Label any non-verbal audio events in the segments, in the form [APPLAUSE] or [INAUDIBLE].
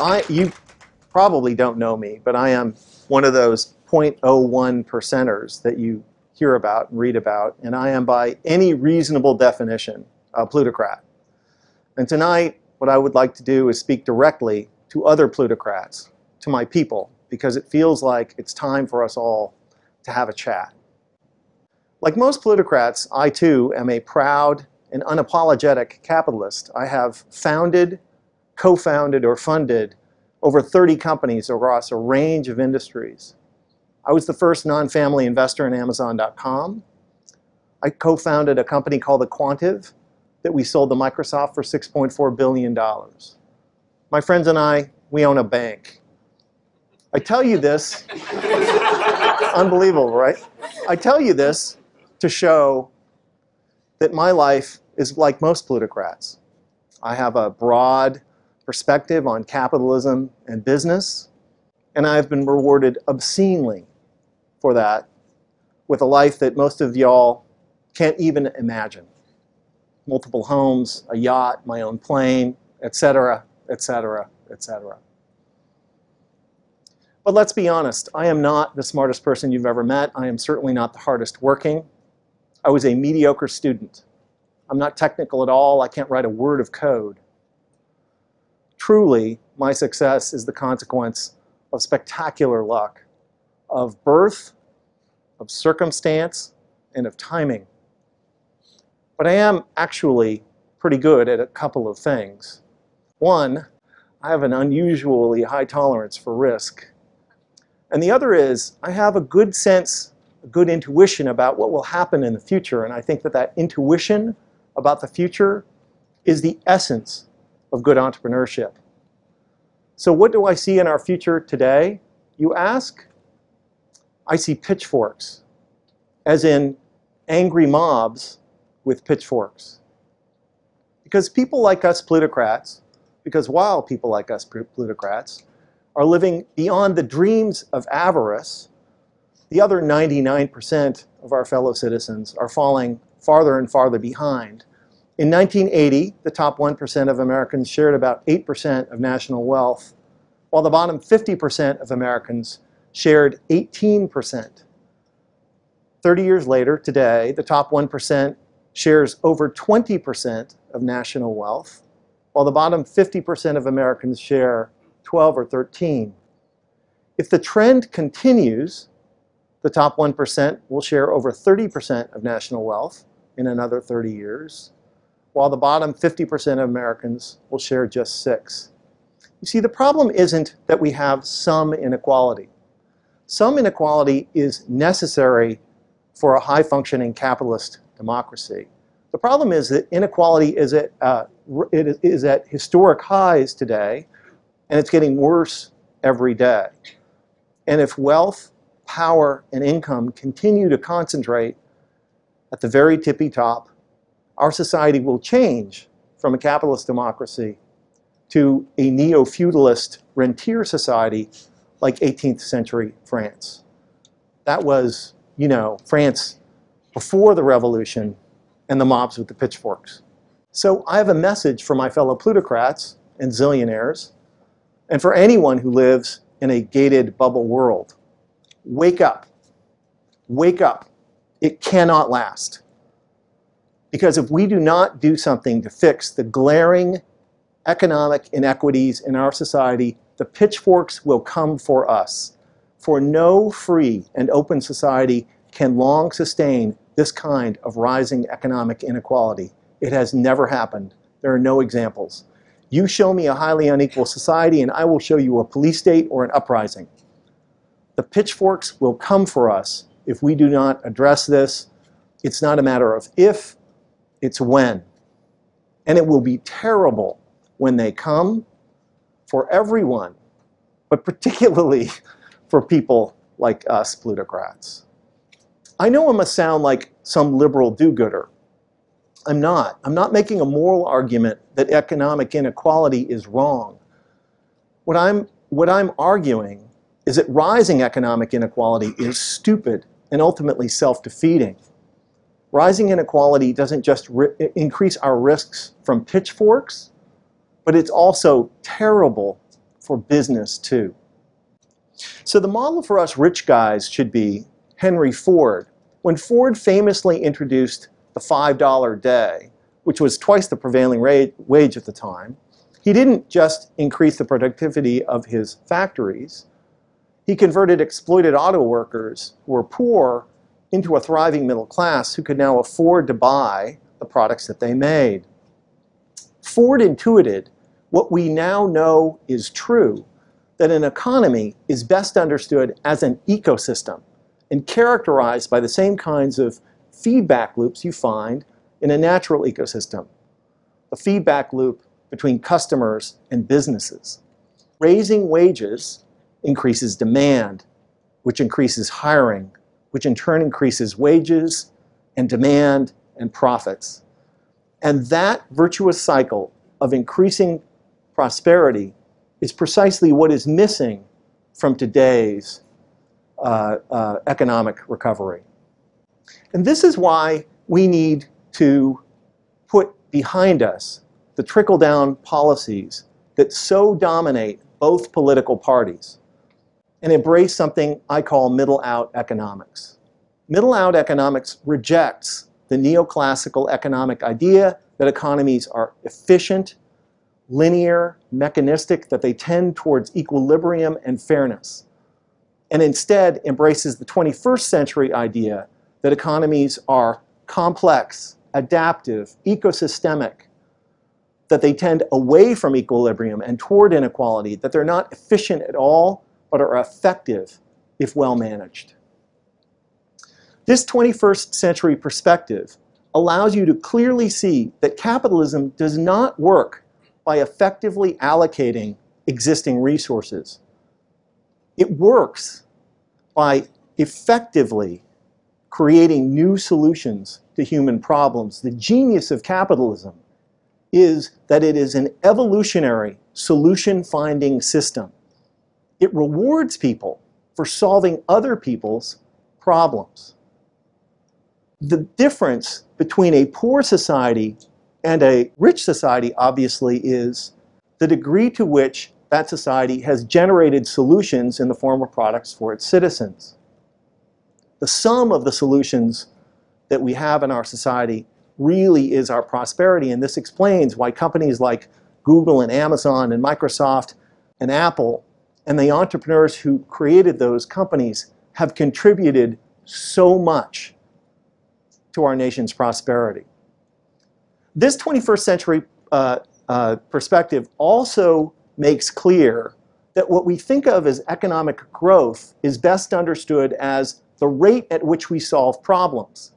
I, you probably don't know me, but I am one of those 0.01 percenters that you hear about and read about, and I am by any reasonable definition a plutocrat. And tonight, what I would like to do is speak directly to other plutocrats, to my people, because it feels like it's time for us all to have a chat. Like most plutocrats, I too am a proud and unapologetic capitalist. I have founded, co-founded, or funded over 30 companies across a range of industries. I was the first non-family investor in Amazon.com. I co-founded a company called Aquantive that we sold to Microsoft for $6.4 billion. My friends and I, we own a bank. I tell you this, [LAUGHS] unbelievable, right? I tell you this to show that my life is like most plutocrats. I have a broad perspective on capitalism and business, and I've been rewarded obscenely for that with a life that most of y'all can't even imagine. Multiple homes, a yacht, my own plane, etc., etc., etc. But let's be honest, I am not the smartest person you've ever met. I am certainly not the hardest working. I was a mediocre student. I'm not technical at all. I can't write a word of code. Truly, my success is the consequence of spectacular luck, of birth, of circumstance, and of timing. But I am actually pretty good at a couple of things. One, I have an unusually high tolerance for risk. And the other is, I have a good sense, a good intuition about what will happen in the future. And I think that that intuition about the future is the essence of good entrepreneurship. So what do I see in our future today, you ask? I see pitchforks, as in angry mobs with pitchforks. Because people like us plutocrats, because while people like us plutocrats are living beyond the dreams of avarice, the other 99% of our fellow citizens are falling farther and farther behind. In 1980, the top 1% of Americans shared about 8% of national wealth, while the bottom 50% of Americans shared 18%. 30 years later, today, the top 1% shares over 20% of national wealth, while the bottom 50% of Americans share 12 or 13. If the trend continues, the top 1% will share over 30% of national wealth in another 30 years, while the bottom 50% of Americans will share just 6. You see, the problem isn't that we have some inequality. Some inequality is necessary for a high-functioning capitalist democracy. The problem is that inequality is at, uh, it is at historic highs today, and it's getting worse every day. And if wealth, power, and income continue to concentrate at the very tippy top, our society will change from a capitalist democracy to a neo-feudalist rentier society like 18th century France. That was, you know, France before the revolution and the mobs with the pitchforks. So I have a message for my fellow plutocrats and zillionaires and for anyone who lives in a gated bubble world. Wake up. Wake up. It cannot last. Because if we do not do something to fix the glaring economic inequities in our society, the pitchforks will come for us. For no free and open society can long sustain this kind of rising economic inequality. It has never happened. There are no examples. You show me a highly unequal society and I will show you a police state or an uprising. The pitchforks will come for us if we do not address this. It's not a matter of if, it's when. And it will be terrible when they come for everyone, but particularly [LAUGHS] for people like us plutocrats. I know I must sound like some liberal do-gooder, I'm not. I'm not making a moral argument that economic inequality is wrong. What I'm, what I'm arguing is that rising economic inequality is stupid and ultimately self-defeating. Rising inequality doesn't just increase our risks from pitchforks, but it's also terrible for business too. So the model for us rich guys should be Henry Ford. When Ford famously introduced the $5 day, which was twice the prevailing wage at the time, he didn't just increase the productivity of his factories, he converted exploited auto workers who were poor into a thriving middle class who could now afford to buy the products that they made. Ford intuited what we now know is true, that an economy is best understood as an ecosystem and characterized by the same kinds of feedback loops you find in a natural ecosystem. A feedback loop between customers and businesses. Raising wages increases demand, which increases hiring, which in turn increases wages and demand and profits. And that virtuous cycle of increasing prosperity is precisely what is missing from today's uh, uh, economic recovery. And this is why we need to put behind us the trickle-down policies that so dominate both political parties and embrace something I call middle-out economics. Middle-out economics rejects the neoclassical economic idea that economies are efficient, linear, mechanistic, that they tend towards equilibrium and fairness, and instead embraces the 21st century idea that economies are complex, adaptive, ecosystemic, that they tend away from equilibrium and toward inequality, that they're not efficient at all, but are effective if well managed. This 21st century perspective allows you to clearly see that capitalism does not work by effectively allocating existing resources. It works by effectively creating new solutions to human problems. The genius of capitalism is that it is an evolutionary solution-finding system. It rewards people for solving other people's problems. The difference between a poor society and a rich society, obviously, is the degree to which that society has generated solutions in the form of products for its citizens. The sum of the solutions that we have in our society really is our prosperity. And this explains why companies like Google and Amazon and Microsoft and Apple and the entrepreneurs who created those companies have contributed so much to our nation's prosperity. This 21st century uh, uh, perspective also makes clear that what we think of as economic growth is best understood as the rate at which we solve problems.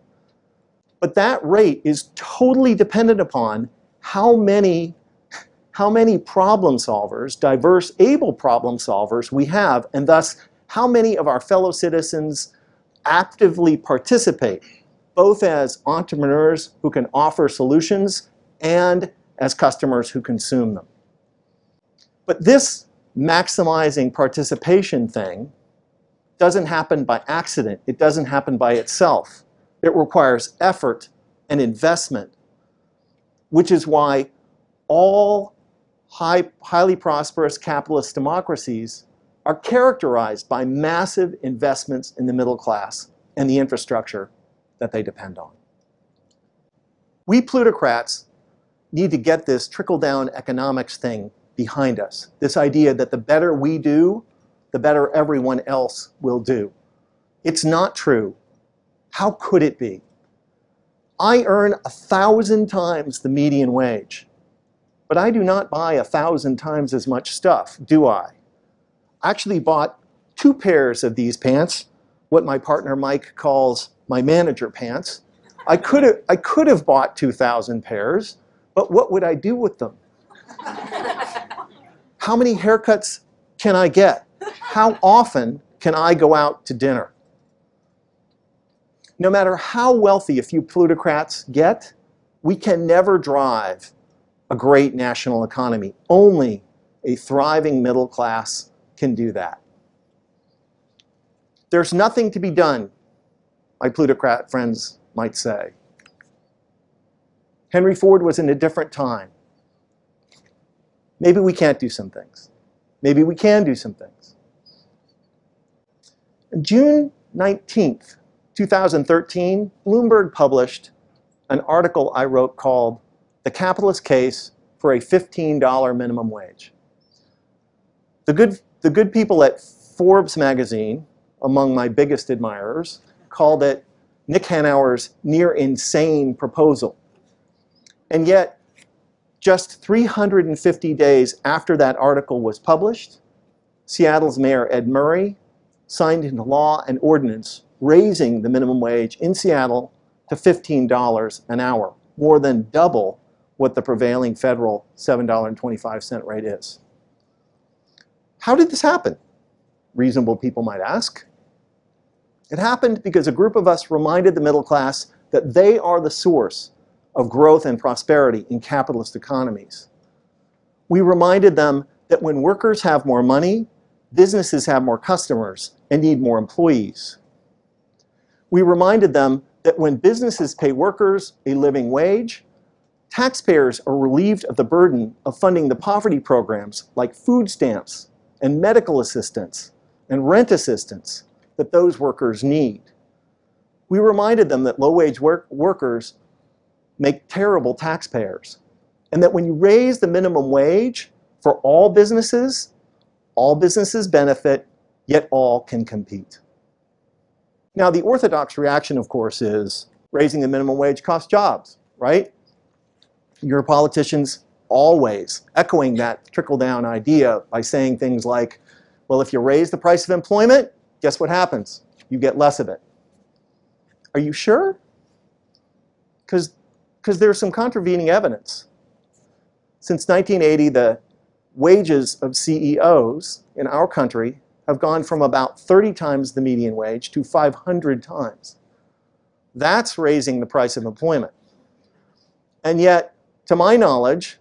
But that rate is totally dependent upon how many, how many problem solvers, diverse, able problem solvers we have, and thus how many of our fellow citizens actively participate, both as entrepreneurs who can offer solutions and as customers who consume them. But this maximizing participation thing doesn't happen by accident. It doesn't happen by itself. It requires effort and investment, which is why all high, highly prosperous capitalist democracies are characterized by massive investments in the middle class and the infrastructure that they depend on. We plutocrats need to get this trickle-down economics thing behind us. This idea that the better we do, the better everyone else will do. It's not true. How could it be? I earn a thousand times the median wage, but I do not buy a thousand times as much stuff, do I? I actually bought two pairs of these pants, what my partner Mike calls my manager pants. I could have, I could have bought 2,000 pairs, but what would I do with them? How many haircuts can I get? How often can I go out to dinner? no matter how wealthy a few plutocrats get, we can never drive a great national economy. Only a thriving middle class can do that. There's nothing to be done, my plutocrat friends might say. Henry Ford was in a different time. Maybe we can't do some things. maybe we can do some things. June 19th, 2013, Bloomberg published an article I wrote called The Capitalist Case for a $15 Minimum Wage. The good, the good people at Forbes magazine, among my biggest admirers, called it Nick Hanauer's near insane proposal. And yet, just 350 days after that article was published, Seattle's Mayor Ed Murray signed into law an ordinance raising the minimum wage in Seattle to $15 an hour, more than double what the prevailing federal $7.25 rate is. How did this happen? Reasonable people might ask. It happened because a group of us reminded the middle class that they are the source of growth and prosperity in capitalist economies. We reminded them that when workers have more money, businesses have more customers and need more employees. We reminded them that when businesses pay workers a living wage, taxpayers are relieved of the burden of funding the poverty programs like food stamps and medical assistance and rent assistance that those workers need. We reminded them that low-wage work workers make terrible taxpayers and that when you raise the minimum wage for all businesses, all businesses benefit, yet all can compete. Now, the orthodox reaction, of course, is raising the minimum wage costs jobs, right? Your politicians always echoing that trickle-down idea by saying things like, well, if you raise the price of employment, guess what happens? You get less of it. Are you sure? Because there's some contravening evidence. Since 1980, the wages of CEOs in our country have gone from about 30 times the median wage to 500 times. That's raising the price of employment. And yet, to my knowledge,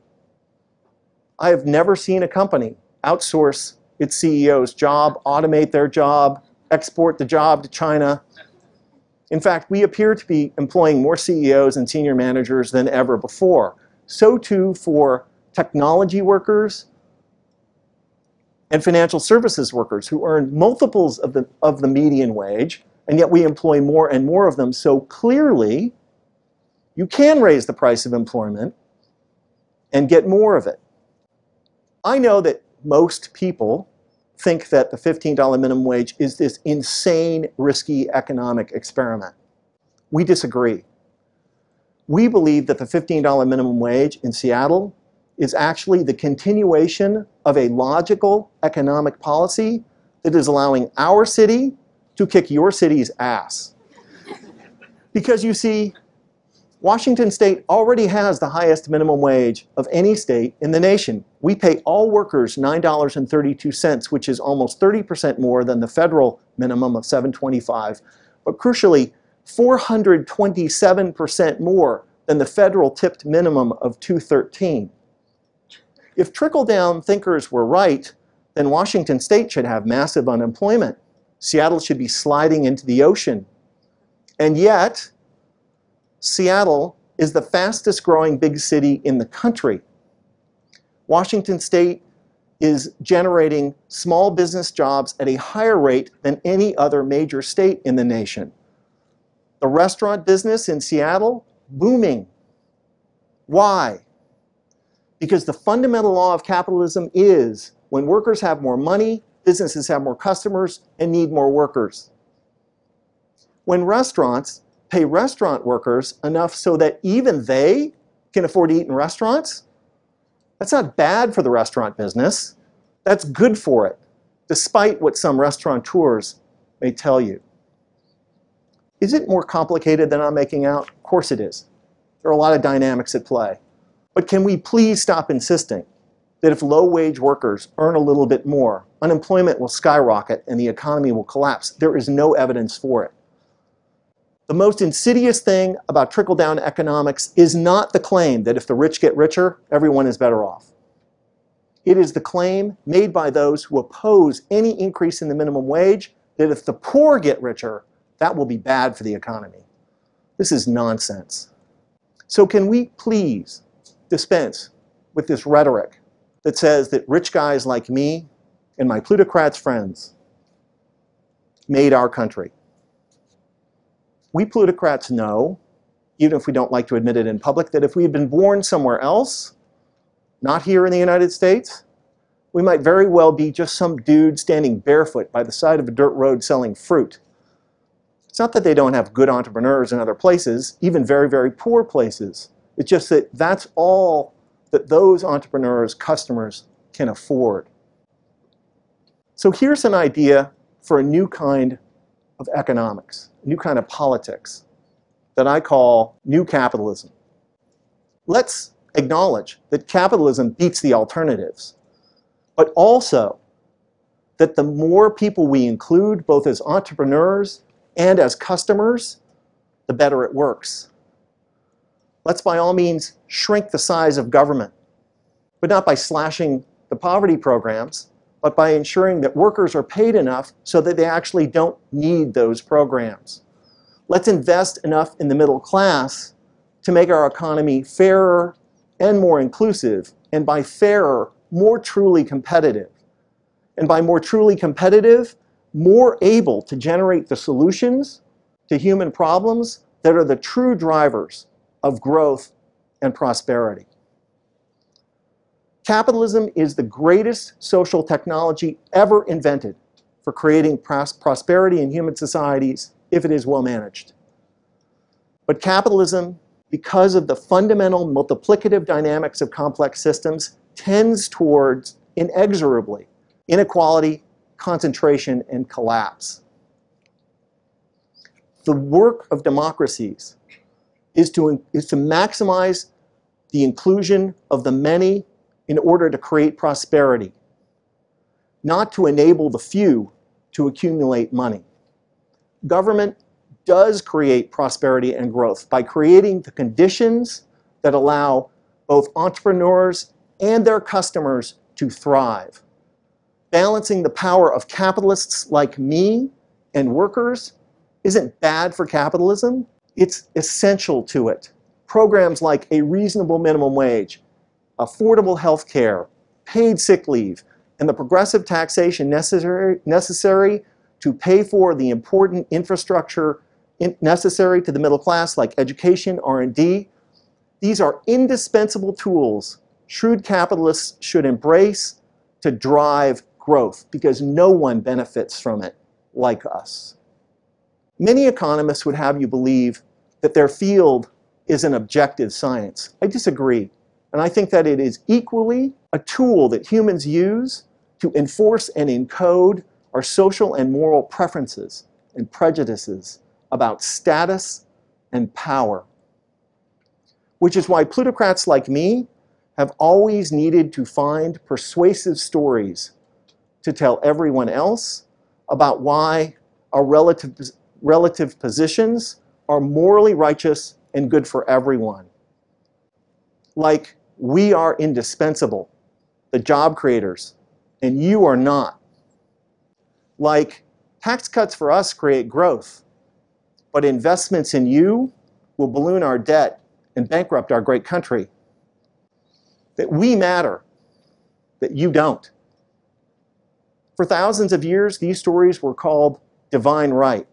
I have never seen a company outsource its CEO's job, automate their job, export the job to China. In fact, we appear to be employing more CEOs and senior managers than ever before. So too for technology workers and financial services workers who earn multiples of the, of the median wage, and yet we employ more and more of them. So clearly, you can raise the price of employment and get more of it. I know that most people think that the $15 minimum wage is this insane, risky economic experiment. We disagree. We believe that the $15 minimum wage in Seattle is actually the continuation of a logical economic policy that is allowing our city to kick your city's ass. Because you see, Washington state already has the highest minimum wage of any state in the nation. We pay all workers $9.32, which is almost 30% more than the federal minimum of $7.25. But crucially, 427% more than the federal tipped minimum of $2.13. If trickle-down thinkers were right, then Washington state should have massive unemployment. Seattle should be sliding into the ocean. And yet, Seattle is the fastest growing big city in the country. Washington state is generating small business jobs at a higher rate than any other major state in the nation. The restaurant business in Seattle, booming. Why? Because the fundamental law of capitalism is when workers have more money, businesses have more customers and need more workers. When restaurants pay restaurant workers enough so that even they can afford to eat in restaurants, that's not bad for the restaurant business. That's good for it, despite what some restaurateurs may tell you. Is it more complicated than I'm making out? Of course it is. There are a lot of dynamics at play. But can we please stop insisting that if low-wage workers earn a little bit more, unemployment will skyrocket and the economy will collapse? There is no evidence for it. The most insidious thing about trickle-down economics is not the claim that if the rich get richer, everyone is better off. It is the claim made by those who oppose any increase in the minimum wage that if the poor get richer, that will be bad for the economy. This is nonsense. So can we please dispense with this rhetoric that says that rich guys like me and my plutocrats friends made our country. We plutocrats know, even if we don't like to admit it in public, that if we had been born somewhere else, not here in the United States, we might very well be just some dude standing barefoot by the side of a dirt road selling fruit. It's not that they don't have good entrepreneurs in other places, even very, very poor places. It's just that that's all that those entrepreneurs, customers can afford. So here's an idea for a new kind of economics, a new kind of politics that I call new capitalism. Let's acknowledge that capitalism beats the alternatives, but also that the more people we include, both as entrepreneurs and as customers, the better it works. Let's by all means shrink the size of government, but not by slashing the poverty programs, but by ensuring that workers are paid enough so that they actually don't need those programs. Let's invest enough in the middle class to make our economy fairer and more inclusive, and by fairer, more truly competitive. And by more truly competitive, more able to generate the solutions to human problems that are the true drivers of growth and prosperity. Capitalism is the greatest social technology ever invented for creating pros prosperity in human societies if it is well managed. But capitalism, because of the fundamental multiplicative dynamics of complex systems, tends towards inexorably inequality, concentration, and collapse. The work of democracies is to, is to maximize the inclusion of the many in order to create prosperity, not to enable the few to accumulate money. Government does create prosperity and growth by creating the conditions that allow both entrepreneurs and their customers to thrive balancing the power of capitalists like me and workers isn't bad for capitalism. It's essential to it. Programs like a reasonable minimum wage, affordable health care, paid sick leave, and the progressive taxation necessary, necessary to pay for the important infrastructure in necessary to the middle class like education, R&D. These are indispensable tools shrewd capitalists should embrace to drive growth because no one benefits from it like us. Many economists would have you believe that their field is an objective science. I disagree. And I think that it is equally a tool that humans use to enforce and encode our social and moral preferences and prejudices about status and power. Which is why plutocrats like me have always needed to find persuasive stories to tell everyone else about why our relative, relative positions are morally righteous and good for everyone. Like, we are indispensable, the job creators, and you are not. Like, tax cuts for us create growth, but investments in you will balloon our debt and bankrupt our great country. That we matter, that you don't. For thousands of years, these stories were called divine right.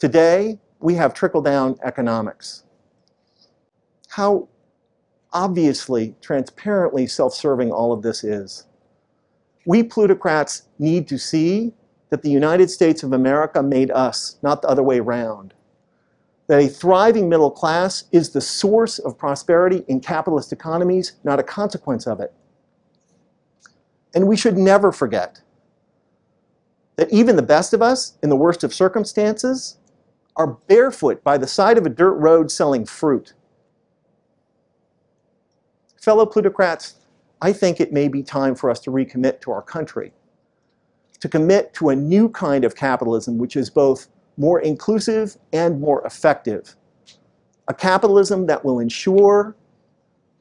Today, we have trickle-down economics. How obviously, transparently self-serving all of this is. We plutocrats need to see that the United States of America made us, not the other way around. That a thriving middle class is the source of prosperity in capitalist economies, not a consequence of it. And we should never forget that even the best of us, in the worst of circumstances, are barefoot by the side of a dirt road selling fruit. Fellow plutocrats, I think it may be time for us to recommit to our country, to commit to a new kind of capitalism which is both more inclusive and more effective. A capitalism that will ensure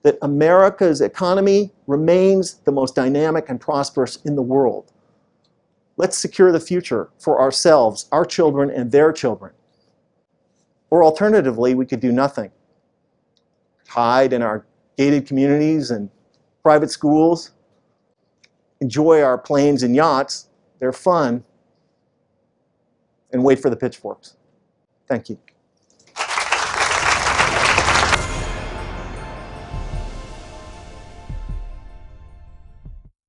that America's economy remains the most dynamic and prosperous in the world. Let's secure the future for ourselves, our children, and their children. Or alternatively, we could do nothing. Hide in our gated communities and private schools. enjoy our planes and yachts. They're fun. And wait for the pitchforks. Thank you.